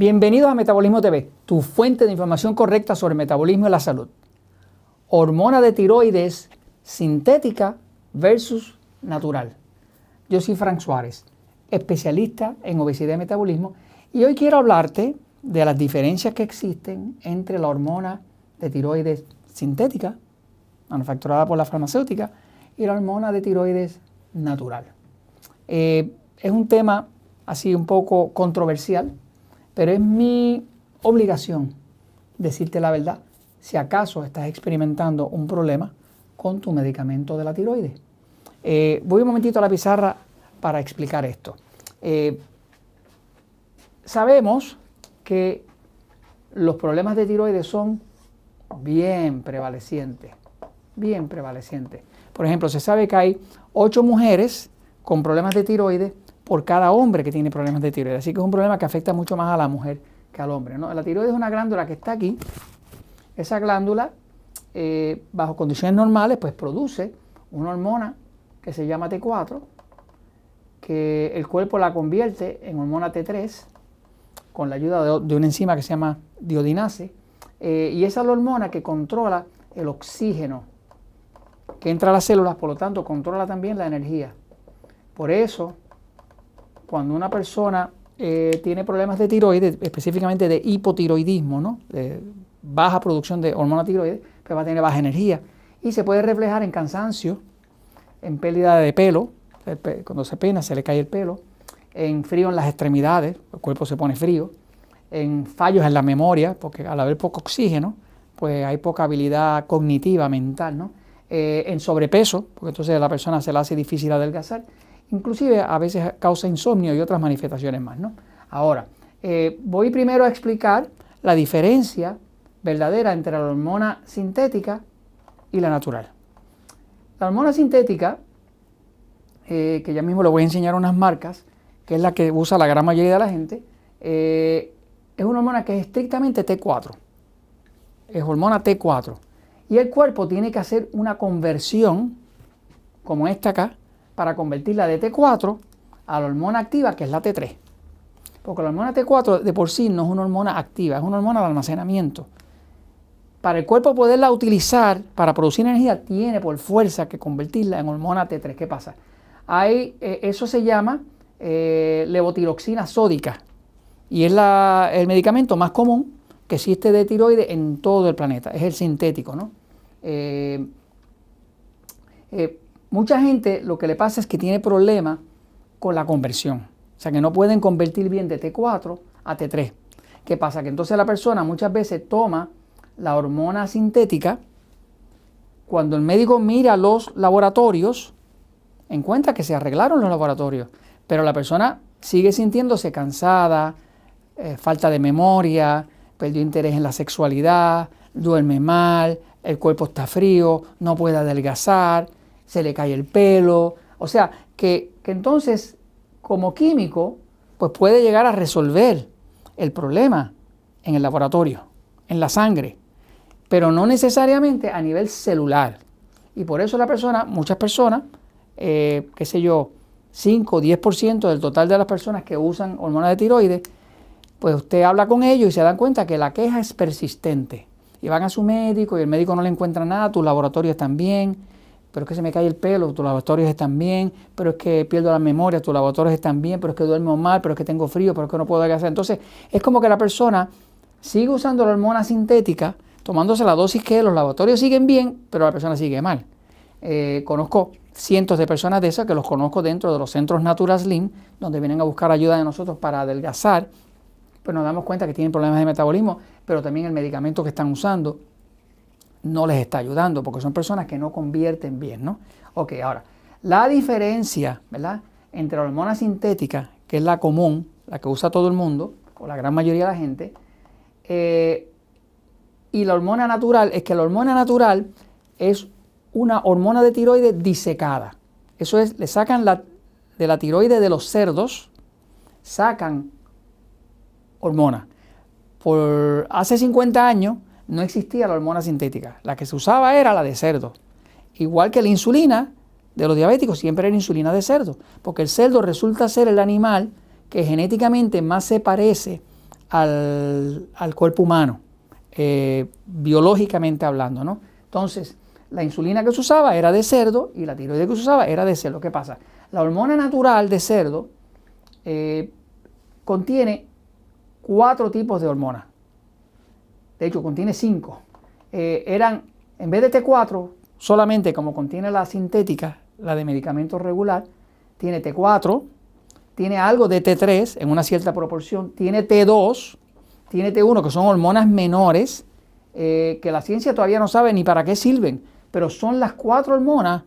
Bienvenidos a Metabolismo TV, tu fuente de información correcta sobre metabolismo y la salud. Hormona de tiroides sintética versus natural. Yo soy Frank Suárez, especialista en obesidad y metabolismo, y hoy quiero hablarte de las diferencias que existen entre la hormona de tiroides sintética, manufacturada por la farmacéutica, y la hormona de tiroides natural. Eh, es un tema así un poco controversial, pero es mi obligación decirte la verdad si acaso estás experimentando un problema con tu medicamento de la tiroides. Eh, voy un momentito a la pizarra para explicar esto. Eh, sabemos que los problemas de tiroides son bien prevalecientes, bien prevalecientes. Por ejemplo, se sabe que hay 8 mujeres con problemas de tiroides por cada hombre que tiene problemas de tiroides. Así que es un problema que afecta mucho más a la mujer que al hombre. ¿no? La tiroides es una glándula que está aquí. Esa glándula, eh, bajo condiciones normales, pues produce una hormona que se llama T4, que el cuerpo la convierte en hormona T3 con la ayuda de, una enzima que se llama diodinase. Eh, y esa es la hormona que controla el oxígeno que entra a las células, por lo tanto controla también la energía. Por eso cuando una persona eh, tiene problemas de tiroides, específicamente de hipotiroidismo, ¿no? de baja producción de hormona tiroides, pues va a tener baja energía y se puede reflejar en cansancio, en pérdida de pelo, cuando se pena se le cae el pelo, en frío en las extremidades, el cuerpo se pone frío, en fallos en la memoria, porque al haber poco oxígeno, pues hay poca habilidad cognitiva, mental, ¿no? Eh, en sobrepeso, porque entonces a la persona se le hace difícil adelgazar, inclusive a veces causa insomnio y otras manifestaciones más. ¿no? Ahora, eh, voy primero a explicar la diferencia verdadera entre la hormona sintética y la natural. La hormona sintética, eh, que ya mismo le voy a enseñar unas marcas, que es la que usa la gran mayoría de la gente, eh, es una hormona que es estrictamente T4. Es hormona T4. Y el cuerpo tiene que hacer una conversión, como esta acá, para convertirla de T4 a la hormona activa, que es la T3. Porque la hormona T4 de por sí no es una hormona activa, es una hormona de almacenamiento. Para el cuerpo poderla utilizar para producir energía, tiene por fuerza que convertirla en hormona T3. ¿Qué pasa? Hay, eh, eso se llama eh, levotiroxina sódica y es el medicamento más común que existe de tiroides en todo el planeta. Es el sintético, ¿no? Eh, Mucha gente lo que le pasa es que tiene problemas con la conversión. O sea, que no pueden convertir bien de T4 a T3. ¿Qué pasa? Que entonces la persona muchas veces toma la hormona sintética. Cuando el médico mira los laboratorios, encuentra que se arreglaron los laboratorios. Pero la persona sigue sintiéndose cansada, eh, falta de memoria, perdió interés en la sexualidad, duerme mal, el cuerpo está frío, no puede adelgazar se le cae el pelo. O sea, que, entonces como químico, pues puede llegar a resolver el problema en el laboratorio, en la sangre, pero no necesariamente a nivel celular. Y por eso la persona, muchas personas, eh, qué sé yo, 5 o 10% del total de las personas que usan hormonas de tiroides, pues usted habla con ellos y se dan cuenta que la queja es persistente. Y van a su médico y el médico no le encuentra nada, tus laboratorios bien, pero es que se me cae el pelo, tus laboratorios están bien, pero es que pierdo la memoria, tus laboratorios están bien, pero es que duermo mal, pero es que tengo frío, pero es que no puedo hacer. Entonces, es como que la persona sigue usando la hormona sintética, tomándose la dosis que los laboratorios siguen bien, pero la persona sigue mal. Eh, conozco cientos de personas de esas que los conozco dentro de los centros Natura Slim, donde vienen a buscar ayuda de nosotros para adelgazar, pues nos damos cuenta que tienen problemas de metabolismo, pero también el medicamento que están usando no les está ayudando, porque son personas que no convierten bien, ¿no? Ok, ahora, la diferencia, ¿verdad? Entre la hormona sintética, que es la común, la que usa todo el mundo, o la gran mayoría de la gente, eh, y la hormona natural, es que la hormona natural es una hormona de tiroides disecada. Eso es, le sacan la, de la tiroide de los cerdos, sacan hormona. Por hace 50 años, no existía la hormona sintética. La que se usaba era la de cerdo. Igual que la insulina de los diabéticos siempre era insulina de cerdo, porque el cerdo resulta ser el animal que genéticamente más se parece al, cuerpo humano, eh, biológicamente hablando, ¿no? Entonces, la insulina que se usaba era de cerdo y la tiroides que se usaba era de cerdo. ¿Qué pasa? La hormona natural de cerdo eh, contiene cuatro tipos de hormonas. De hecho, contiene cinco. Eh, eran, en vez de T4, solamente como contiene la sintética, la de medicamento regular, tiene T4, tiene algo de T3 en una cierta proporción, tiene T2, tiene T1, que son hormonas menores, eh, que la ciencia todavía no sabe ni para qué sirven, pero son las cuatro hormonas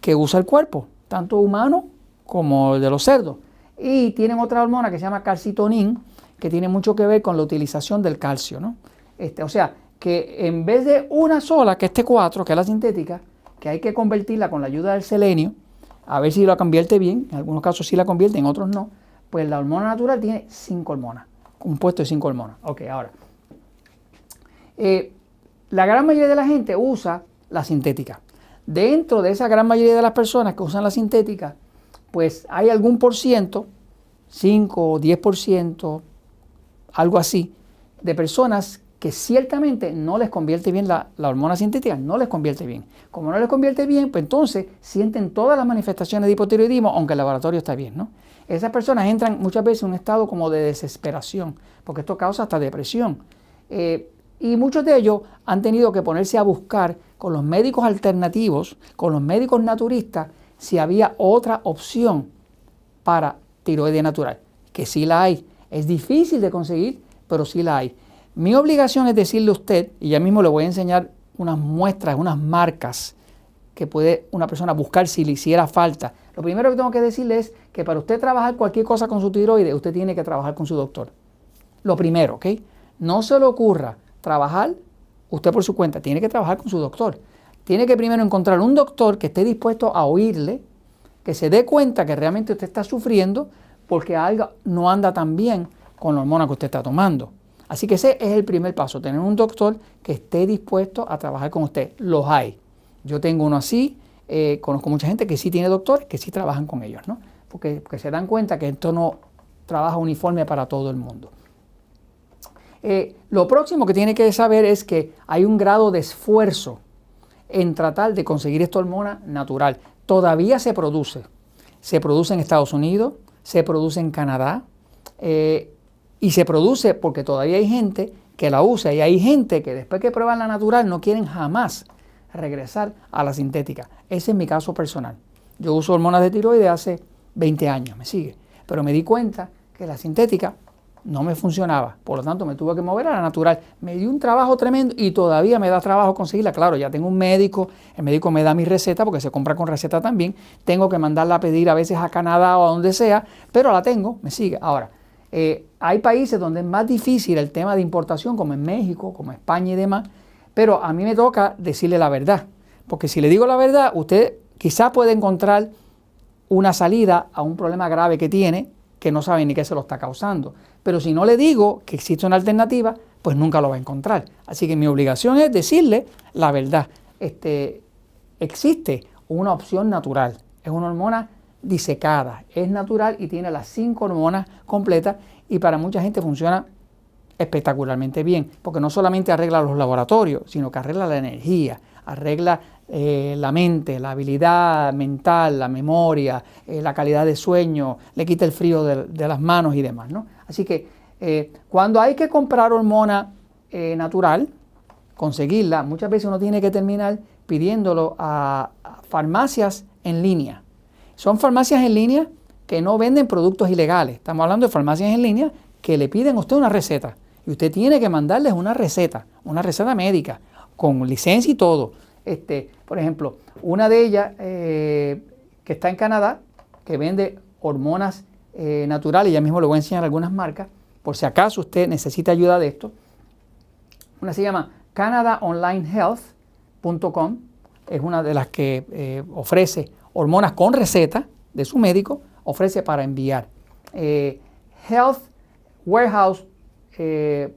que usa el cuerpo, tanto humano como el de los cerdos. Y tienen otra hormona que se llama calcitonin, que tiene mucho que ver con la utilización del calcio. ¿no? Este, o sea, que en vez de una sola, que es T4, que es la sintética, que hay que convertirla con la ayuda del selenio, a ver si la convierte bien, en algunos casos sí la convierte, en otros no, pues la hormona natural tiene cinco hormonas, compuesto de cinco hormonas. Ok, ahora, eh, la gran mayoría de la gente usa la sintética. Dentro de esa gran mayoría de las personas que usan la sintética, pues hay algún por ciento, 5 o 10%, algo así, de personas que ciertamente no les convierte bien la, hormona sintética, no les convierte bien. Como no les convierte bien, pues entonces sienten todas las manifestaciones de hipotiroidismo, aunque el laboratorio está bien, ¿no? Esas personas entran muchas veces en un estado como de desesperación, porque esto causa hasta depresión. Eh, y muchos de ellos han tenido que ponerse a buscar con los médicos alternativos, con los médicos naturistas, si había otra opción para tiroides natural, que sí la hay. Es difícil de conseguir, pero sí la hay. Mi obligación es decirle a usted, y ya mismo le voy a enseñar unas muestras, unas marcas que puede una persona buscar si le hiciera falta. Lo primero que tengo que decirle es que para usted trabajar cualquier cosa con su tiroides, usted tiene que trabajar con su doctor. Lo primero, ¿ok? No se le ocurra trabajar usted por su cuenta, tiene que trabajar con su doctor. Tiene que primero encontrar un doctor que esté dispuesto a oírle, que se dé cuenta que realmente usted está sufriendo porque algo no anda tan bien con la hormona que usted está tomando. Así que ese es el primer paso, tener un doctor que esté dispuesto a trabajar con usted. Los hay. Yo tengo uno así, eh, conozco mucha gente que sí tiene doctor, que sí trabajan con ellos, ¿no? Porque, se dan cuenta que esto no trabaja uniforme para todo el mundo. Eh, lo próximo que tiene que saber es que hay un grado de esfuerzo en tratar de conseguir esta hormona natural. Todavía se produce. Se produce en Estados Unidos, se produce en Canadá, eh, y se produce porque todavía hay gente que la usa y hay gente que después que prueban la natural no quieren jamás regresar a la sintética. Ese es mi caso personal. Yo uso hormonas de tiroides hace 20 años, me sigue. Pero me di cuenta que la sintética no me funcionaba. Por lo tanto, me tuve que mover a la natural. Me dio un trabajo tremendo y todavía me da trabajo conseguirla. Claro, ya tengo un médico, el médico me da mi receta porque se compra con receta también. Tengo que mandarla a pedir a veces a Canadá o a donde sea, pero la tengo, me sigue. Ahora, eh, hay países donde es más difícil el tema de importación, como en México, como España y demás, pero a mí me toca decirle la verdad, porque si le digo la verdad, usted quizás puede encontrar una salida a un problema grave que tiene, que no sabe ni qué se lo está causando. Pero si no le digo que existe una alternativa, pues nunca lo va a encontrar. Así que mi obligación es decirle la verdad. Este, existe una opción natural, es una hormona disecada, es natural y tiene las cinco hormonas completas y para mucha gente funciona espectacularmente bien, porque no solamente arregla los laboratorios, sino que arregla la energía, arregla eh, la mente, la habilidad mental, la memoria, eh, la calidad de sueño, le quita el frío de, las manos y demás. ¿no? Así que eh, cuando hay que comprar hormona natural, conseguirla, muchas veces uno tiene que terminar pidiéndolo a farmacias en línea. Son farmacias en línea que no venden productos ilegales. Estamos hablando de farmacias en línea que le piden a usted una receta. Y usted tiene que mandarles una receta, una receta médica, con licencia y todo. Este, por ejemplo, una de ellas eh, que está en Canadá, que vende hormonas eh, naturales, ya mismo le voy a enseñar algunas marcas, por si acaso usted necesita ayuda de esto. Una se llama CanadaOnlineHealth.com, es una de las que eh, ofrece hormonas con receta de su médico, ofrece para enviar. Eh, healthwarehouse.com eh,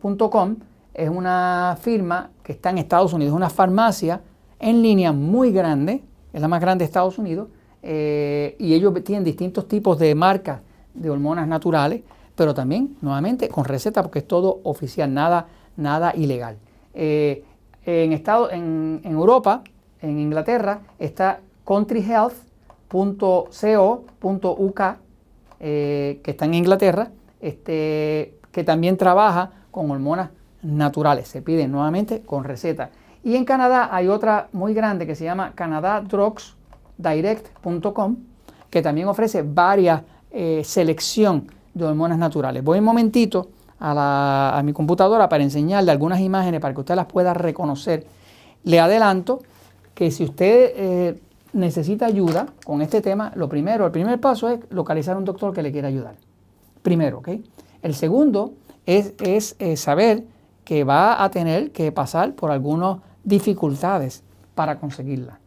es una firma que está en Estados Unidos, una farmacia en línea muy grande, es la más grande de Estados Unidos, eh, y ellos tienen distintos tipos de marcas de hormonas naturales, pero también, nuevamente, con receta, porque es todo oficial, nada, nada ilegal. En, estado, en, Europa, en Inglaterra, está countryhealth.co.uk, eh, que está en Inglaterra, este, que también trabaja con hormonas naturales. Se pide nuevamente con receta. Y en Canadá hay otra muy grande que se llama canadadrugsdirect.com, que también ofrece varias eh, selección de hormonas naturales. Voy un momentito a, mi computadora para enseñarle algunas imágenes para que usted las pueda reconocer. Le adelanto que si usted eh, necesita ayuda con este tema, lo primero, el primer paso es localizar un doctor que le quiera ayudar. Primero, ¿ok? El segundo es, eh, saber que va a tener que pasar por algunas dificultades para conseguirla.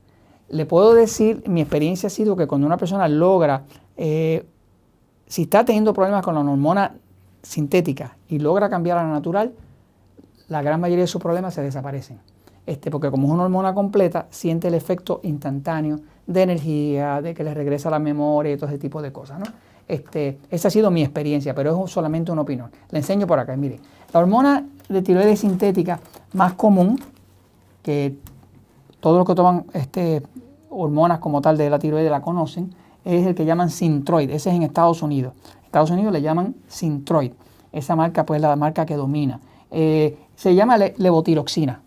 Le puedo decir, mi experiencia ha sido que cuando una persona logra, eh, si está teniendo problemas con la hormona sintética y logra cambiar a la natural, la gran mayoría de sus problemas se desaparecen. Este, porque como es una hormona completa, siente el efecto instantáneo de energía, de que le regresa la memoria y todo ese tipo de cosas. Este, esa ha sido mi experiencia, pero es solamente una opinión. Le enseño por acá, mire. La hormona de tiroides sintética más común, que todos los que toman este, hormonas como tal de la tiroides la conocen, es el que llaman Synthroid. Ese es en Estados Unidos. Estados Unidos le llaman Synthroid. Esa marca pues es la marca que domina. Eh, se llama levotiroxina.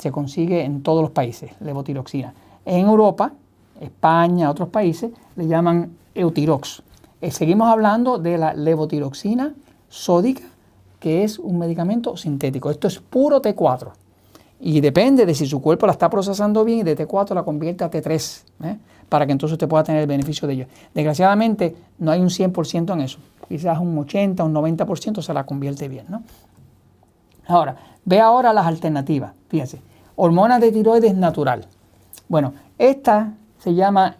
Se consigue en todos los países, levotiroxina. En Europa, España, otros países, le llaman Eutirox. Eh, seguimos hablando de la levotiroxina sódica, que es un medicamento sintético. Esto es puro T4. Y depende de si su cuerpo la está procesando bien y de T4 la convierte a T3 para que entonces usted pueda tener el beneficio de ello. Desgraciadamente no hay un 100% en eso, quizás un 80, un 90% se la convierte bien. ¿no? Ahora, ve ahora las alternativas, fíjense, hormonas de tiroides natural. Bueno, esta se llama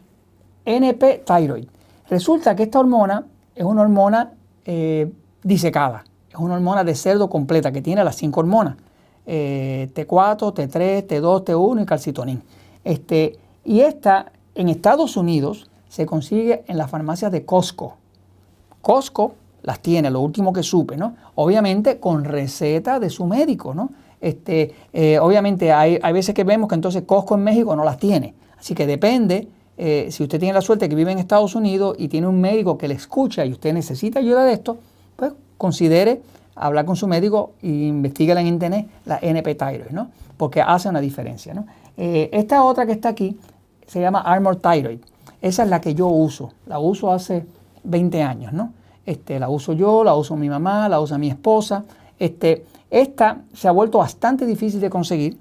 NP-thyroid. Resulta que esta hormona es una hormona eh, disecada, es una hormona de cerdo completa que tiene las cinco hormonas, eh, T4, T3, T2, T1 y calcitonin. Este, y esta en Estados Unidos se consigue en las farmacias de Costco. Costco las tiene, lo último que supe, ¿no? Obviamente con receta de su médico, ¿no? Este, eh, obviamente hay, veces que vemos que entonces Costco en México no las tiene. Así que depende, eh, si usted tiene la suerte que vive en Estados Unidos y tiene un médico que le escucha y usted necesita ayuda de esto, pues considere hablar con su médico e investigue en internet la NP Thyroid, ¿no? Porque hace una diferencia, ¿no? Eh, esta otra que está aquí se llama Armor Thyroid. Esa es la que yo uso. La uso hace 20 años, ¿no? Este, la uso yo, la uso mi mamá, la usa mi esposa. Este, esta se ha vuelto bastante difícil de conseguir.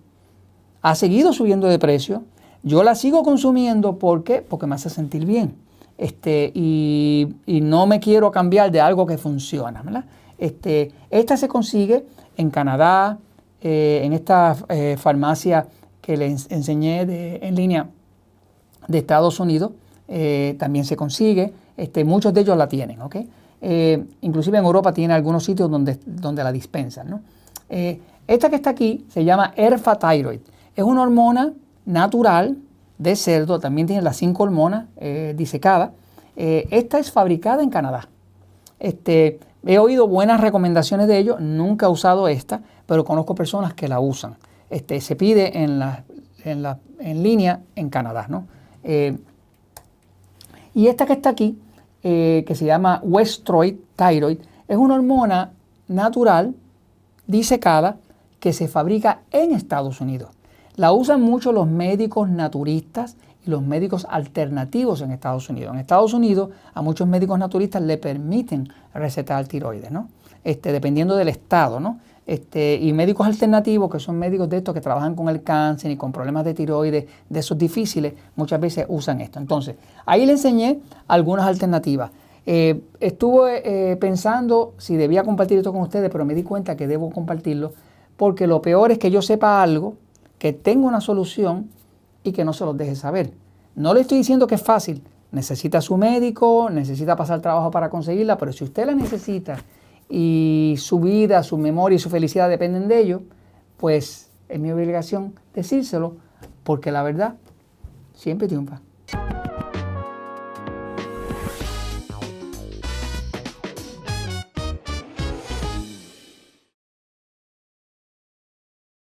Ha seguido subiendo de precio. Yo la sigo consumiendo ¿por qué? porque me hace sentir bien. Este, y, no me quiero cambiar de algo que funciona. Este, esta se consigue en Canadá, eh, en esta eh, farmacia que les enseñé en línea de Estados Unidos eh, también se consigue, este, muchos de ellos la tienen, ¿ok? Eh, inclusive en Europa tiene algunos sitios donde, donde la dispensan, ¿no? Eh, esta que está aquí se llama Erfa Thyroid, es una hormona natural de cerdo, también tiene las cinco hormonas disecadas. esta es fabricada en Canadá. Este, he oído buenas recomendaciones de ellos, nunca he usado esta, pero conozco personas que la usan. Este, se pide en, la, en, la, en línea en Canadá, ¿no? Eh, y esta que está aquí, eh, que se llama Westroid Thyroid, es una hormona natural disecada que se fabrica en Estados Unidos. La usan mucho los médicos naturistas y los médicos alternativos en Estados Unidos. En Estados Unidos a muchos médicos naturistas le permiten recetar tiroides, ¿no? Este, dependiendo del estado, ¿no? Este, y médicos alternativos, que son médicos de estos que trabajan con el cáncer y con problemas de tiroides, de esos difíciles, muchas veces usan esto. Entonces, ahí le enseñé algunas alternativas. Eh, estuve eh, pensando si debía compartir esto con ustedes, pero me di cuenta que debo compartirlo, porque lo peor es que yo sepa algo, que tenga una solución y que no se los deje saber. No le estoy diciendo que es fácil, necesita su médico, necesita pasar trabajo para conseguirla, pero si usted la necesita y su vida, su memoria y su felicidad dependen de ello, pues es mi obligación decírselo porque la verdad siempre triunfa.